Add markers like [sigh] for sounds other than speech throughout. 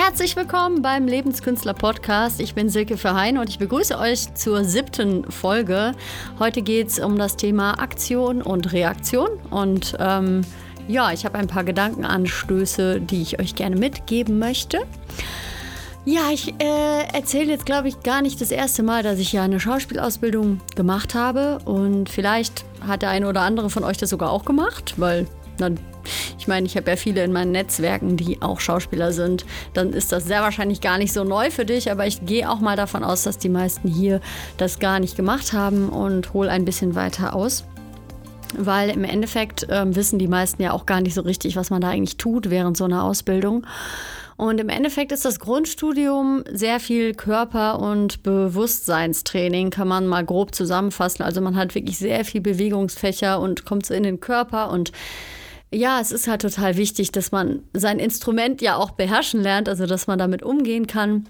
Herzlich willkommen beim Lebenskünstler Podcast. Ich bin Silke Verheyen und ich begrüße euch zur siebten Folge. Heute geht es um das Thema Aktion und Reaktion und ähm, ja, ich habe ein paar Gedankenanstöße, die ich euch gerne mitgeben möchte. Ja, ich äh, erzähle jetzt, glaube ich, gar nicht das erste Mal, dass ich ja eine Schauspielausbildung gemacht habe. Und vielleicht hat der eine oder andere von euch das sogar auch gemacht, weil dann, ich meine, ich habe ja viele in meinen Netzwerken, die auch Schauspieler sind. Dann ist das sehr wahrscheinlich gar nicht so neu für dich, aber ich gehe auch mal davon aus, dass die meisten hier das gar nicht gemacht haben und hole ein bisschen weiter aus weil im Endeffekt äh, wissen die meisten ja auch gar nicht so richtig, was man da eigentlich tut während so einer Ausbildung. Und im Endeffekt ist das Grundstudium sehr viel Körper- und Bewusstseinstraining, kann man mal grob zusammenfassen. Also man hat wirklich sehr viel Bewegungsfächer und kommt so in den Körper und ja, es ist halt total wichtig, dass man sein Instrument ja auch beherrschen lernt, also dass man damit umgehen kann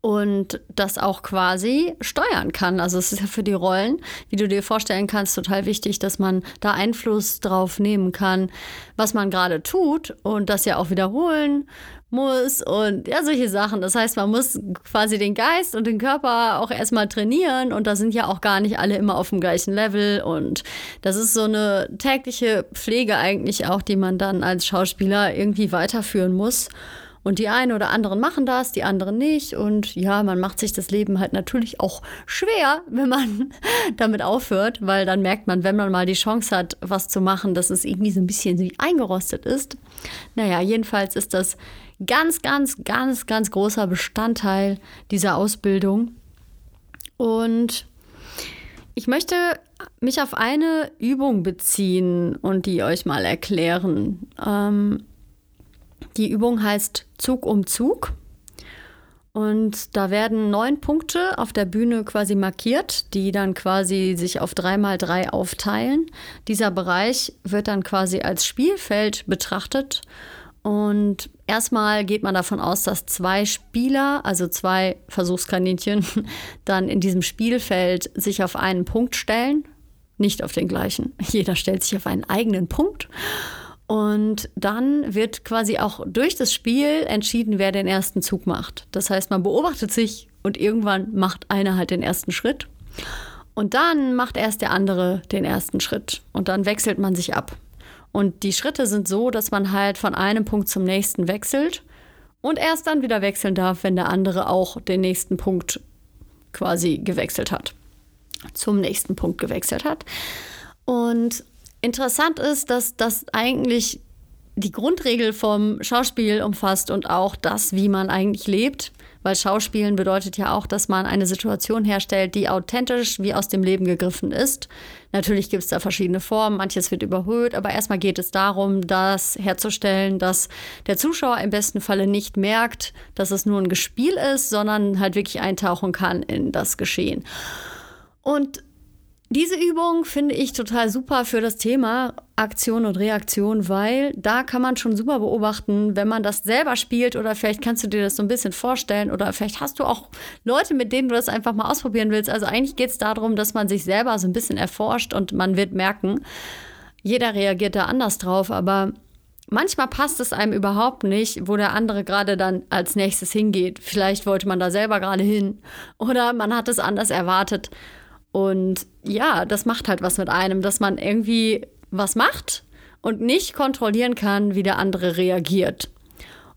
und das auch quasi steuern kann. Also es ist ja für die Rollen, wie du dir vorstellen kannst, total wichtig, dass man da Einfluss drauf nehmen kann, was man gerade tut und das ja auch wiederholen muss und ja, solche Sachen. Das heißt, man muss quasi den Geist und den Körper auch erstmal trainieren und da sind ja auch gar nicht alle immer auf dem gleichen Level und das ist so eine tägliche Pflege eigentlich auch, die man dann als Schauspieler irgendwie weiterführen muss. Und die einen oder anderen machen das, die anderen nicht. Und ja, man macht sich das Leben halt natürlich auch schwer, [laughs] wenn man damit aufhört, weil dann merkt man, wenn man mal die Chance hat, was zu machen, dass es irgendwie so ein bisschen wie eingerostet ist. Naja, jedenfalls ist das ganz, ganz, ganz, ganz großer Bestandteil dieser Ausbildung. Und ich möchte mich auf eine Übung beziehen und die euch mal erklären. Ähm, die Übung heißt Zug um Zug. Und da werden neun Punkte auf der Bühne quasi markiert, die dann quasi sich auf drei mal drei aufteilen. Dieser Bereich wird dann quasi als Spielfeld betrachtet. Und erstmal geht man davon aus, dass zwei Spieler, also zwei Versuchskaninchen, [laughs] dann in diesem Spielfeld sich auf einen Punkt stellen. Nicht auf den gleichen. Jeder stellt sich auf einen eigenen Punkt. Und dann wird quasi auch durch das Spiel entschieden, wer den ersten Zug macht. Das heißt, man beobachtet sich und irgendwann macht einer halt den ersten Schritt. Und dann macht erst der andere den ersten Schritt. Und dann wechselt man sich ab. Und die Schritte sind so, dass man halt von einem Punkt zum nächsten wechselt und erst dann wieder wechseln darf, wenn der andere auch den nächsten Punkt quasi gewechselt hat. Zum nächsten Punkt gewechselt hat. Und Interessant ist, dass das eigentlich die Grundregel vom Schauspiel umfasst und auch das, wie man eigentlich lebt. Weil Schauspielen bedeutet ja auch, dass man eine Situation herstellt, die authentisch wie aus dem Leben gegriffen ist. Natürlich gibt es da verschiedene Formen, manches wird überhöht, aber erstmal geht es darum, das herzustellen, dass der Zuschauer im besten Falle nicht merkt, dass es nur ein Gespiel ist, sondern halt wirklich eintauchen kann in das Geschehen. Und diese Übung finde ich total super für das Thema Aktion und Reaktion, weil da kann man schon super beobachten, wenn man das selber spielt oder vielleicht kannst du dir das so ein bisschen vorstellen oder vielleicht hast du auch Leute, mit denen du das einfach mal ausprobieren willst. Also eigentlich geht es darum, dass man sich selber so ein bisschen erforscht und man wird merken, jeder reagiert da anders drauf, aber manchmal passt es einem überhaupt nicht, wo der andere gerade dann als nächstes hingeht. Vielleicht wollte man da selber gerade hin oder man hat es anders erwartet. Und ja, das macht halt was mit einem, dass man irgendwie was macht und nicht kontrollieren kann, wie der andere reagiert.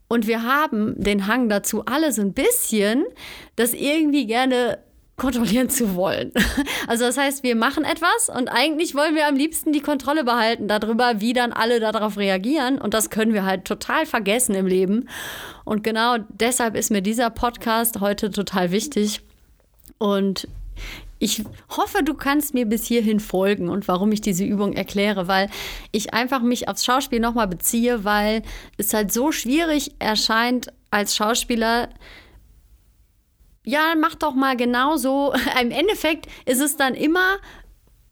Und wir haben den Hang dazu, alle so ein bisschen, das irgendwie gerne kontrollieren zu wollen. [laughs] Also das heißt, wir machen etwas und eigentlich wollen wir am liebsten die Kontrolle behalten darüber, wie dann alle darauf reagieren. Und das können wir halt total vergessen im Leben. Und genau deshalb ist mir dieser Podcast heute total wichtig. Und ich hoffe, du kannst mir bis hierhin folgen und warum ich diese Übung erkläre, weil ich einfach mich aufs Schauspiel nochmal beziehe, weil es halt so schwierig erscheint als Schauspieler. Ja, mach doch mal genauso. [laughs] Im Endeffekt ist es dann immer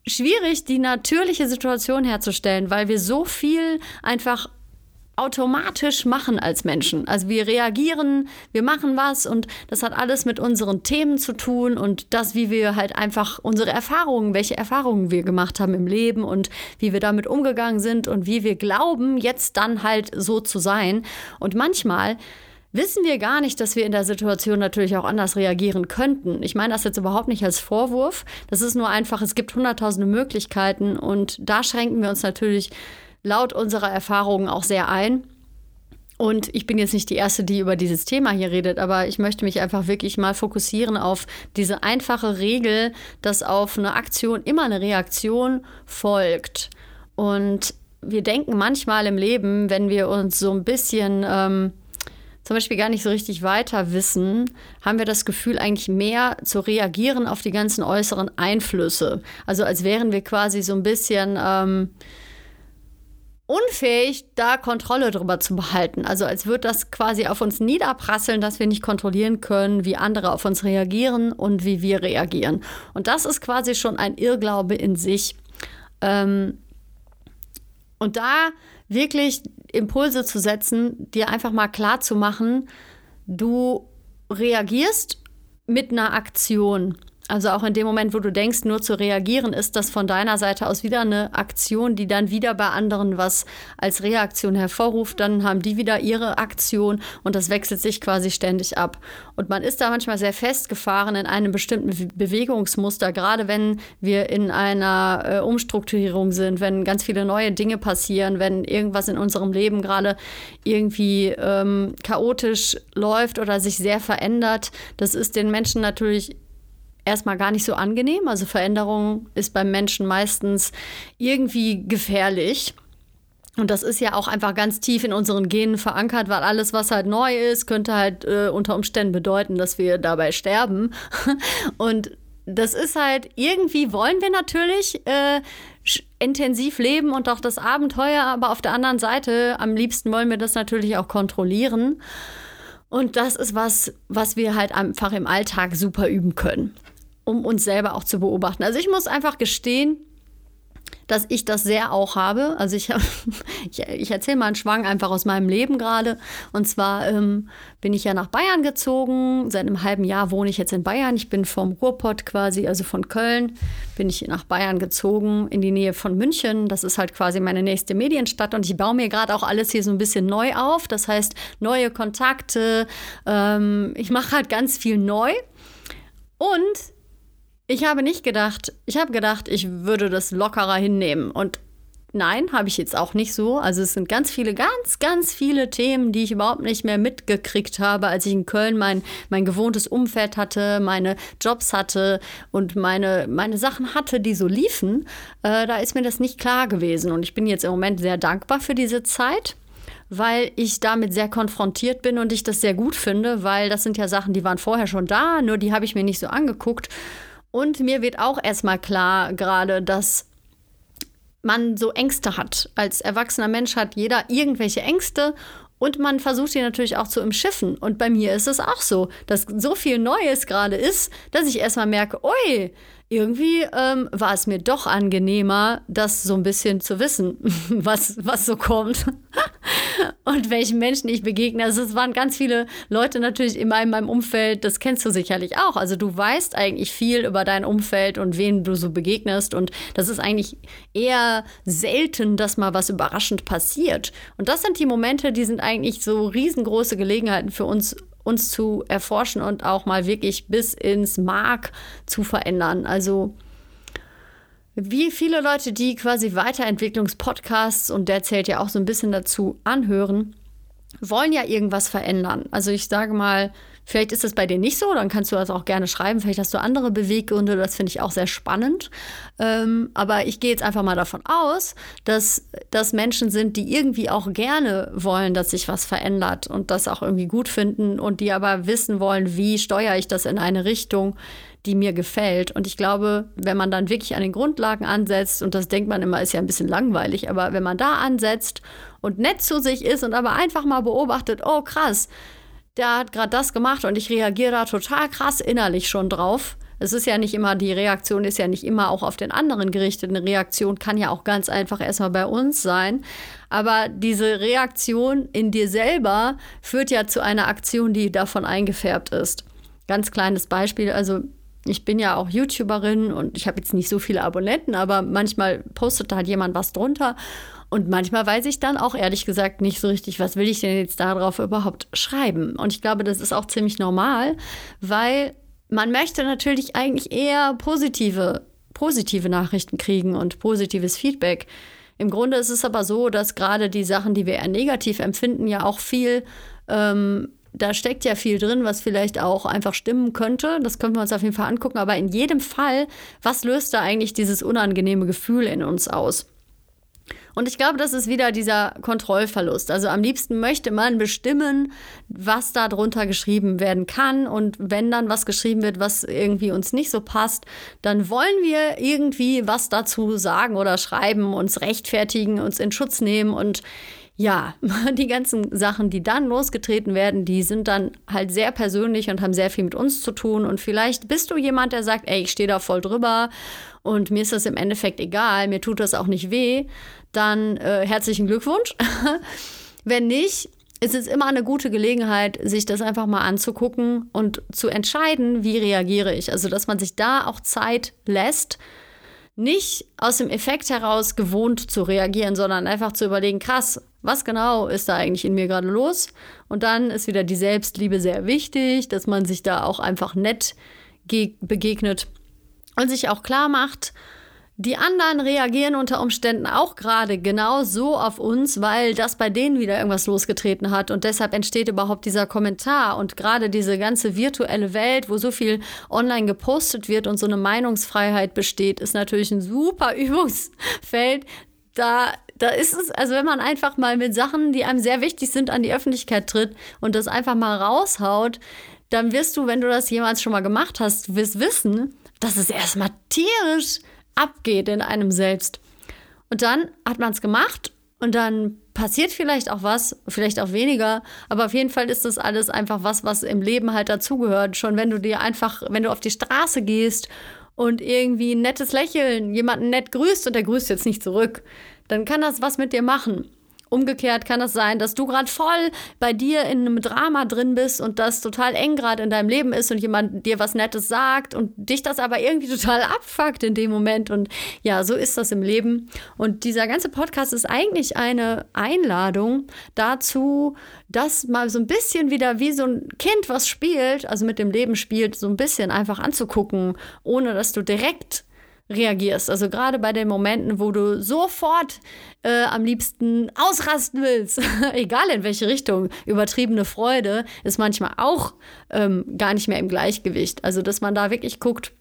schwierig, die natürliche Situation herzustellen, weil wir so viel einfach automatisch machen als Menschen. Also wir reagieren, wir machen was und das hat alles mit unseren Themen zu tun und das, wie wir halt einfach unsere Erfahrungen, welche Erfahrungen wir gemacht haben im Leben und wie wir damit umgegangen sind und wie wir glauben, jetzt dann halt so zu sein. Und manchmal wissen wir gar nicht, dass wir in der Situation natürlich auch anders reagieren könnten. Ich meine das jetzt überhaupt nicht als Vorwurf. Das ist nur einfach, es gibt hunderttausende Möglichkeiten und da schränken wir uns natürlich laut unserer Erfahrungen auch sehr ein. Und ich bin jetzt nicht die Erste, die über dieses Thema hier redet, aber ich möchte mich einfach wirklich mal fokussieren auf diese einfache Regel, dass auf eine Aktion immer eine Reaktion folgt. Und wir denken manchmal im Leben, wenn wir uns so ein bisschen ähm, zum Beispiel gar nicht so richtig weiter wissen, haben wir das Gefühl, eigentlich mehr zu reagieren auf die ganzen äußeren Einflüsse. Also als wären wir quasi so ein bisschen ähm, unfähig, da Kontrolle drüber zu behalten. Also als würde das quasi auf uns niederprasseln, dass wir nicht kontrollieren können, wie andere auf uns reagieren und wie wir reagieren. Und das ist quasi schon ein Irrglaube in sich. Ähm, und da wirklich Impulse zu setzen, dir einfach mal klar zu machen, du reagierst mit einer Aktion. Also auch in dem Moment, wo du denkst, nur zu reagieren, ist das von deiner Seite aus wieder eine Aktion, die dann wieder bei anderen was als Reaktion hervorruft. Dann haben die wieder ihre Aktion und das wechselt sich quasi ständig ab. Und man ist da manchmal sehr festgefahren in einem bestimmten Bewegungsmuster, gerade wenn wir in einer äh, Umstrukturierung sind, wenn ganz viele neue Dinge passieren, wenn irgendwas in unserem Leben gerade irgendwie ähm, chaotisch läuft oder sich sehr verändert. Das ist den Menschen natürlich erstmal gar nicht so angenehm. Also Veränderung ist beim Menschen meistens irgendwie gefährlich. Und das ist ja auch einfach ganz tief in unseren Genen verankert, weil alles, was halt neu ist, könnte halt äh, unter Umständen bedeuten, dass wir dabei sterben. [laughs] Und das ist halt, irgendwie wollen wir natürlich äh, intensiv leben und auch das Abenteuer, aber auf der anderen Seite, am liebsten wollen wir das natürlich auch kontrollieren. Und das ist was, was wir halt einfach im Alltag super üben können um uns selber auch zu beobachten. Also ich muss einfach gestehen, dass ich das sehr auch habe. Also ich, [laughs] ich, ich erzähle mal einen Schwang einfach aus meinem Leben gerade. Und zwar ähm, bin ich ja nach Bayern gezogen. Seit einem halben Jahr wohne ich jetzt in Bayern. Ich bin vom Ruhrpott quasi, also von Köln, bin ich nach Bayern gezogen, in die Nähe von München. Das ist halt quasi meine nächste Medienstadt. Und ich baue mir gerade auch alles hier so ein bisschen neu auf. Das heißt, neue Kontakte. Ähm, ich mache halt ganz viel neu. Und ich habe nicht gedacht, ich habe gedacht, ich würde das lockerer hinnehmen. Und nein, habe ich jetzt auch nicht so. Also es sind ganz viele, ganz, ganz viele Themen, die ich überhaupt nicht mehr mitgekriegt habe, als ich in Köln mein, mein gewohntes Umfeld hatte, meine Jobs hatte und meine, meine Sachen hatte, die so liefen. Äh, da ist mir das nicht klar gewesen. Und ich bin jetzt im Moment sehr dankbar für diese Zeit weil ich damit sehr konfrontiert bin und ich das sehr gut finde, weil das sind ja Sachen, die waren vorher schon da, nur die habe ich mir nicht so angeguckt. Und mir wird auch erstmal klar gerade, dass man so Ängste hat. Als erwachsener Mensch hat jeder irgendwelche Ängste und man versucht die natürlich auch zu umschiffen. Und bei mir ist es auch so, dass so viel Neues gerade ist, dass ich erstmal merke, ui, irgendwie ähm, war es mir doch angenehmer, das so ein bisschen zu wissen, [laughs] was, was so kommt [laughs] und welchen Menschen ich begegne. Also es waren ganz viele Leute natürlich in meinem Umfeld, das kennst du sicherlich auch. Also du weißt eigentlich viel über dein Umfeld und wen du so begegnest und das ist eigentlich eher selten, dass mal was überraschend passiert. Und das sind die Momente, die sind eigentlich so riesengroße Gelegenheiten für uns uns zu erforschen und auch mal wirklich bis ins Mark zu verändern. Also wie viele Leute, die quasi Weiterentwicklungspodcasts, und der zählt ja auch so ein bisschen dazu, anhören, wollen ja irgendwas verändern. Also ich sage mal, Vielleicht ist es bei dir nicht so, dann kannst du das auch gerne schreiben. Vielleicht hast du andere Beweggründe, das finde ich auch sehr spannend. Ähm, aber ich gehe jetzt einfach mal davon aus, dass das Menschen sind, die irgendwie auch gerne wollen, dass sich was verändert und das auch irgendwie gut finden und die aber wissen wollen, wie steuere ich das in eine Richtung, die mir gefällt. Und ich glaube, wenn man dann wirklich an den Grundlagen ansetzt, und das denkt man immer, ist ja ein bisschen langweilig, aber wenn man da ansetzt und nett zu sich ist und aber einfach mal beobachtet, oh krass, der hat gerade das gemacht und ich reagiere da total krass innerlich schon drauf. Es ist ja nicht immer, die Reaktion ist ja nicht immer auch auf den anderen gerichtet. Eine Reaktion kann ja auch ganz einfach erstmal bei uns sein. Aber diese Reaktion in dir selber führt ja zu einer Aktion, die davon eingefärbt ist. Ganz kleines Beispiel, also ich bin ja auch YouTuberin und ich habe jetzt nicht so viele Abonnenten, aber manchmal postet halt jemand was drunter. Und manchmal weiß ich dann auch ehrlich gesagt nicht so richtig, was will ich denn jetzt darauf überhaupt schreiben. Und ich glaube, das ist auch ziemlich normal, weil man möchte natürlich eigentlich eher positive, positive Nachrichten kriegen und positives Feedback. Im Grunde ist es aber so, dass gerade die Sachen, die wir eher negativ empfinden, ja auch viel ähm, da steckt ja viel drin, was vielleicht auch einfach stimmen könnte. Das können wir uns auf jeden Fall angucken. Aber in jedem Fall, was löst da eigentlich dieses unangenehme Gefühl in uns aus? Und ich glaube, das ist wieder dieser Kontrollverlust. Also am liebsten möchte man bestimmen, was da drunter geschrieben werden kann. Und wenn dann was geschrieben wird, was irgendwie uns nicht so passt, dann wollen wir irgendwie was dazu sagen oder schreiben, uns rechtfertigen, uns in Schutz nehmen und ja, [laughs] die ganzen Sachen, die dann losgetreten werden, die sind dann halt sehr persönlich und haben sehr viel mit uns zu tun. Und vielleicht bist du jemand, der sagt, ey, ich stehe da voll drüber und mir ist das im Endeffekt egal, mir tut das auch nicht weh. Dann äh, herzlichen Glückwunsch. [laughs] Wenn nicht, ist es immer eine gute Gelegenheit, sich das einfach mal anzugucken und zu entscheiden, wie reagiere ich. Also, dass man sich da auch Zeit lässt, nicht aus dem Effekt heraus gewohnt zu reagieren, sondern einfach zu überlegen, krass, was genau ist da eigentlich in mir gerade los? Und dann ist wieder die Selbstliebe sehr wichtig, dass man sich da auch einfach nett begegnet und sich auch klar macht, die anderen reagieren unter Umständen auch gerade genau so auf uns, weil das bei denen wieder irgendwas losgetreten hat. Und deshalb entsteht überhaupt dieser Kommentar. Und gerade diese ganze virtuelle Welt, wo so viel online gepostet wird und so eine Meinungsfreiheit besteht, ist natürlich ein super [laughs] Übungsfeld. Da, da ist es, also wenn man einfach mal mit Sachen, die einem sehr wichtig sind, an die Öffentlichkeit tritt und das einfach mal raushaut, dann wirst du, wenn du das jemals schon mal gemacht hast, wirst wissen, dass es erstmal tierisch abgeht in einem selbst. Und dann hat man es gemacht und dann passiert vielleicht auch was, vielleicht auch weniger, aber auf jeden Fall ist das alles einfach was, was im Leben halt dazugehört. Schon wenn du dir einfach, wenn du auf die Straße gehst und irgendwie ein nettes Lächeln, jemanden nett grüßt und der grüßt jetzt nicht zurück, dann kann das was mit dir machen. Umgekehrt kann es sein, dass du gerade voll bei dir in einem Drama drin bist und das total eng gerade in deinem Leben ist und jemand dir was Nettes sagt und dich das aber irgendwie [laughs] total abfuckt in dem Moment. Und ja, so ist das im Leben. Und dieser ganze Podcast ist eigentlich eine Einladung dazu, das mal so ein bisschen wieder wie so ein Kind, was spielt, also mit dem Leben spielt, so ein bisschen einfach anzugucken, ohne dass du direkt reagierst. Also gerade bei den Momenten, wo du sofort äh, am liebsten ausrasten willst, [laughs] egal in welche Richtung, übertriebene Freude ist manchmal auch ähm, gar nicht mehr im Gleichgewicht. Also dass man da wirklich guckt,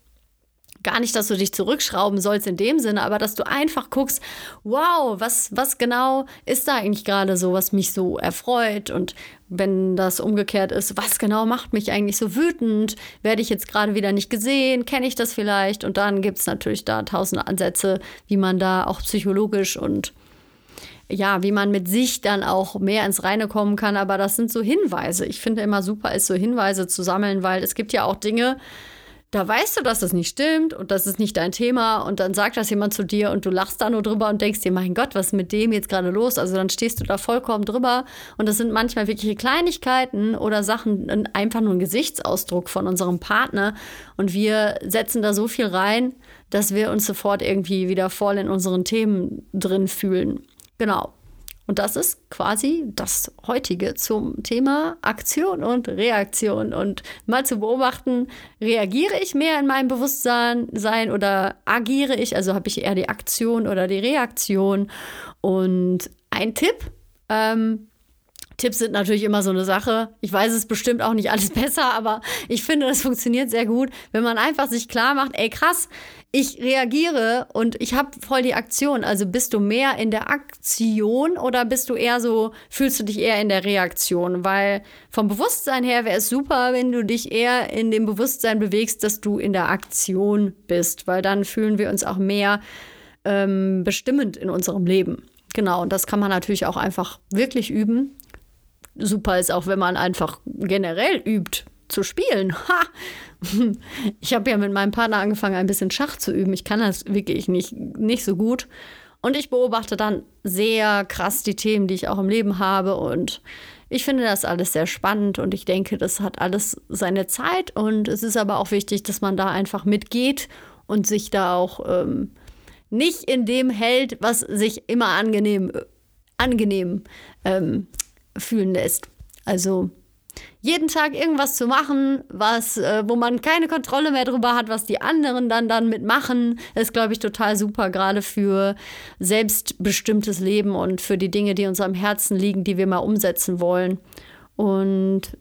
gar nicht, dass du dich zurückschrauben sollst in dem Sinne, aber dass du einfach guckst, wow, was, was genau ist da eigentlich gerade so, was mich so erfreut und wenn das umgekehrt ist, was genau macht mich eigentlich so wütend? Werde ich jetzt gerade wieder nicht gesehen? Kenne ich das vielleicht? Und dann gibt es natürlich da tausende Ansätze, wie man da auch psychologisch und ja, wie man mit sich dann auch mehr ins Reine kommen kann. Aber das sind so Hinweise. Ich finde immer super ist, so Hinweise zu sammeln, weil es gibt ja auch Dinge, da weißt du, dass das nicht stimmt und das ist nicht dein Thema und dann sagt das jemand zu dir und du lachst da nur drüber und denkst dir, mein Gott, was ist mit dem jetzt gerade los? Also dann stehst du da vollkommen drüber und das sind manchmal wirkliche Kleinigkeiten oder Sachen, einfach nur ein Gesichtsausdruck von unserem Partner und wir setzen da so viel rein, dass wir uns sofort irgendwie wieder voll in unseren Themen drin fühlen. Genau. Und das ist quasi das heutige zum Thema Aktion und Reaktion. Und mal zu beobachten, reagiere ich mehr in meinem Bewusstsein sein oder agiere ich? Also habe ich eher die Aktion oder die Reaktion? Und ein Tipp, ähm, Tipps sind natürlich immer so eine Sache. Ich weiß es bestimmt auch nicht alles [laughs] besser, aber ich finde, das funktioniert sehr gut, wenn man einfach sich klar macht, ey krass, ich reagiere und ich habe voll die Aktion. Also bist du mehr in der Aktion oder bist du eher so, fühlst du dich eher in der Reaktion? Weil vom Bewusstsein her wäre es super, wenn du dich eher in dem Bewusstsein bewegst, dass du in der Aktion bist, weil dann fühlen wir uns auch mehr ähm, bestimmend in unserem Leben. Genau, und das kann man natürlich auch einfach wirklich üben. Super ist auch, wenn man einfach generell übt zu spielen. [laughs] Ha! Ich habe ja mit meinem Partner angefangen, ein bisschen Schach zu üben. Ich kann das wirklich nicht, nicht so gut. Und ich beobachte dann sehr krass die Themen, die ich auch im Leben habe. Und ich finde das alles sehr spannend und ich denke, das hat alles seine Zeit und es ist aber auch wichtig, dass man da einfach mitgeht und sich da auch ähm, nicht in dem hält, was sich immer angenehm, angenehm ähm, fühlen lässt. Also jeden Tag irgendwas zu machen, was, äh, wo man keine Kontrolle mehr drüber hat, was die anderen dann dann mitmachen, ist, glaube ich, total super, gerade für selbstbestimmtes Leben und für die Dinge, die uns am Herzen liegen, die wir mal umsetzen wollen. Und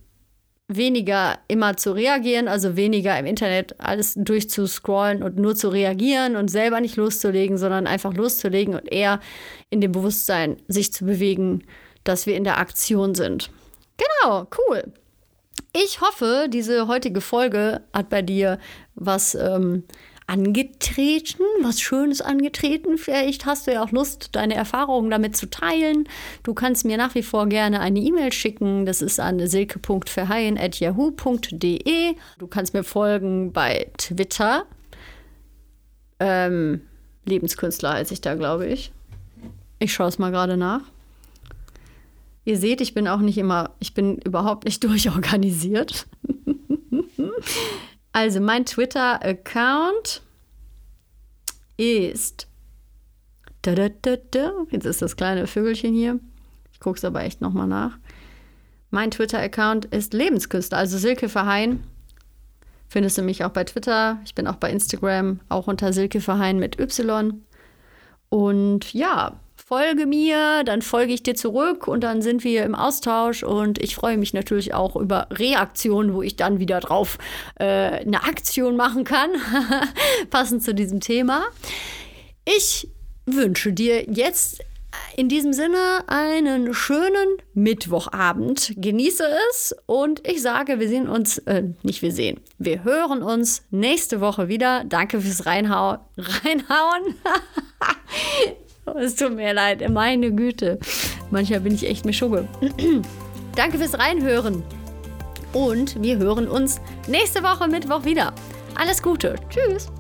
weniger immer zu reagieren, also weniger im Internet alles durchzuscrollen und nur zu reagieren und selber nicht loszulegen, sondern einfach loszulegen und eher in dem Bewusstsein sich zu bewegen, dass wir in der Aktion sind. Genau, cool. Ich hoffe, diese heutige Folge hat bei dir was ähm, angetreten, was Schönes angetreten. Vielleicht hast du ja auch Lust, deine Erfahrungen damit zu teilen. Du kannst mir nach wie vor gerne eine E-Mail schicken. Das ist an silke.verheyen.yahoo.de. Du kannst mir folgen bei Twitter. Ähm, Lebenskünstler heiße ich da, glaube ich. Ich schaue es mal gerade nach. Ihr seht, ich bin auch nicht immer, ich bin überhaupt nicht [laughs] durchorganisiert. also mein Twitter-Account ist. Jetzt ist das kleine Vögelchen hier. Ich gucke es aber echt nochmal nach. Mein Twitter-Account ist Lebenskünstler, also Silke Verheyen. Findest du mich auch bei Twitter. Ich bin auch bei Instagram, auch unter Silke Verheyen mit Y. Und ja, folge mir, dann folge ich dir zurück und dann sind wir im Austausch und ich freue mich natürlich auch über Reaktionen, wo ich dann wieder drauf äh, eine Aktion machen kann, [laughs] passend zu diesem Thema. Ich wünsche dir jetzt in diesem Sinne einen schönen Mittwochabend. Genieße es und ich sage, wir sehen uns, äh, nicht wir sehen, wir hören uns nächste Woche wieder. Danke fürs Reinhau [laughs] Reinhauen. [laughs] [laughs] Es tut mir leid, meine Güte. Manchmal bin ich echt Mischugge. [clears throat] Danke fürs Reinhören. Und wir hören uns nächste Woche Mittwoch wieder. Alles Gute. Tschüss.